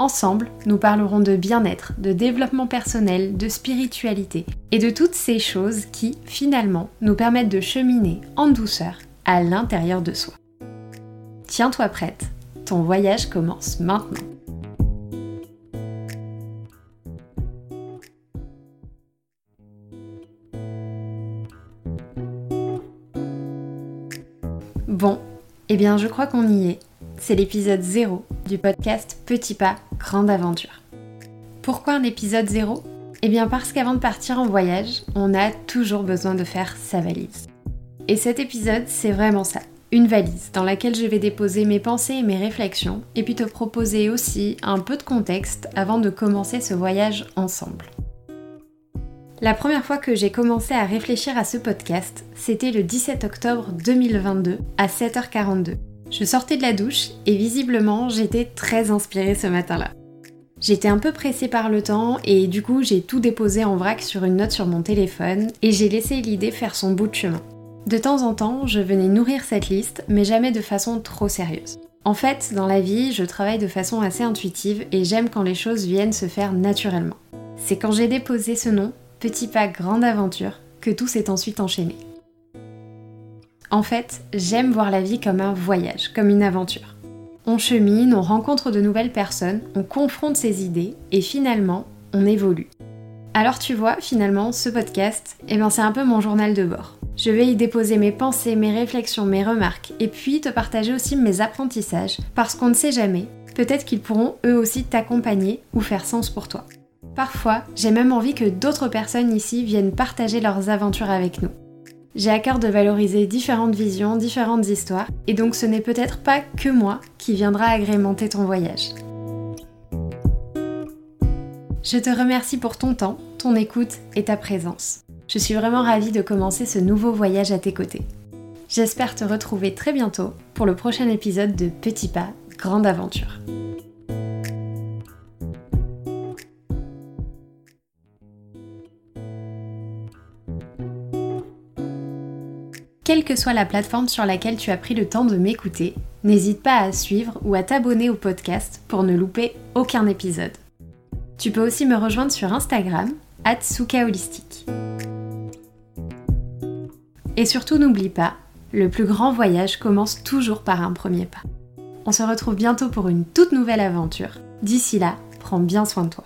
Ensemble, nous parlerons de bien-être, de développement personnel, de spiritualité et de toutes ces choses qui, finalement, nous permettent de cheminer en douceur à l'intérieur de soi. Tiens-toi prête, ton voyage commence maintenant. Bon, eh bien je crois qu'on y est. C'est l'épisode 0 du podcast Petit pas, grande aventure. Pourquoi un épisode 0 Eh bien parce qu'avant de partir en voyage, on a toujours besoin de faire sa valise. Et cet épisode, c'est vraiment ça. Une valise dans laquelle je vais déposer mes pensées et mes réflexions, et puis te proposer aussi un peu de contexte avant de commencer ce voyage ensemble. La première fois que j'ai commencé à réfléchir à ce podcast, c'était le 17 octobre 2022 à 7h42. Je sortais de la douche et visiblement j'étais très inspirée ce matin-là. J'étais un peu pressée par le temps et du coup j'ai tout déposé en vrac sur une note sur mon téléphone et j'ai laissé l'idée faire son bout de chemin. De temps en temps, je venais nourrir cette liste, mais jamais de façon trop sérieuse. En fait, dans la vie, je travaille de façon assez intuitive et j'aime quand les choses viennent se faire naturellement. C'est quand j'ai déposé ce nom, Petit pas grande aventure, que tout s'est ensuite enchaîné. En fait, j'aime voir la vie comme un voyage, comme une aventure. On chemine, on rencontre de nouvelles personnes, on confronte ses idées et finalement, on évolue. Alors tu vois, finalement, ce podcast, eh ben c'est un peu mon journal de bord. Je vais y déposer mes pensées, mes réflexions, mes remarques et puis te partager aussi mes apprentissages parce qu'on ne sait jamais, peut-être qu'ils pourront eux aussi t'accompagner ou faire sens pour toi. Parfois, j'ai même envie que d'autres personnes ici viennent partager leurs aventures avec nous. J'ai à cœur de valoriser différentes visions, différentes histoires, et donc ce n'est peut-être pas que moi qui viendra agrémenter ton voyage. Je te remercie pour ton temps, ton écoute et ta présence. Je suis vraiment ravie de commencer ce nouveau voyage à tes côtés. J'espère te retrouver très bientôt pour le prochain épisode de Petit Pas, Grande Aventure. Quelle que soit la plateforme sur laquelle tu as pris le temps de m'écouter, n'hésite pas à suivre ou à t'abonner au podcast pour ne louper aucun épisode. Tu peux aussi me rejoindre sur Instagram, Holistique. Et surtout n'oublie pas, le plus grand voyage commence toujours par un premier pas. On se retrouve bientôt pour une toute nouvelle aventure. D'ici là, prends bien soin de toi.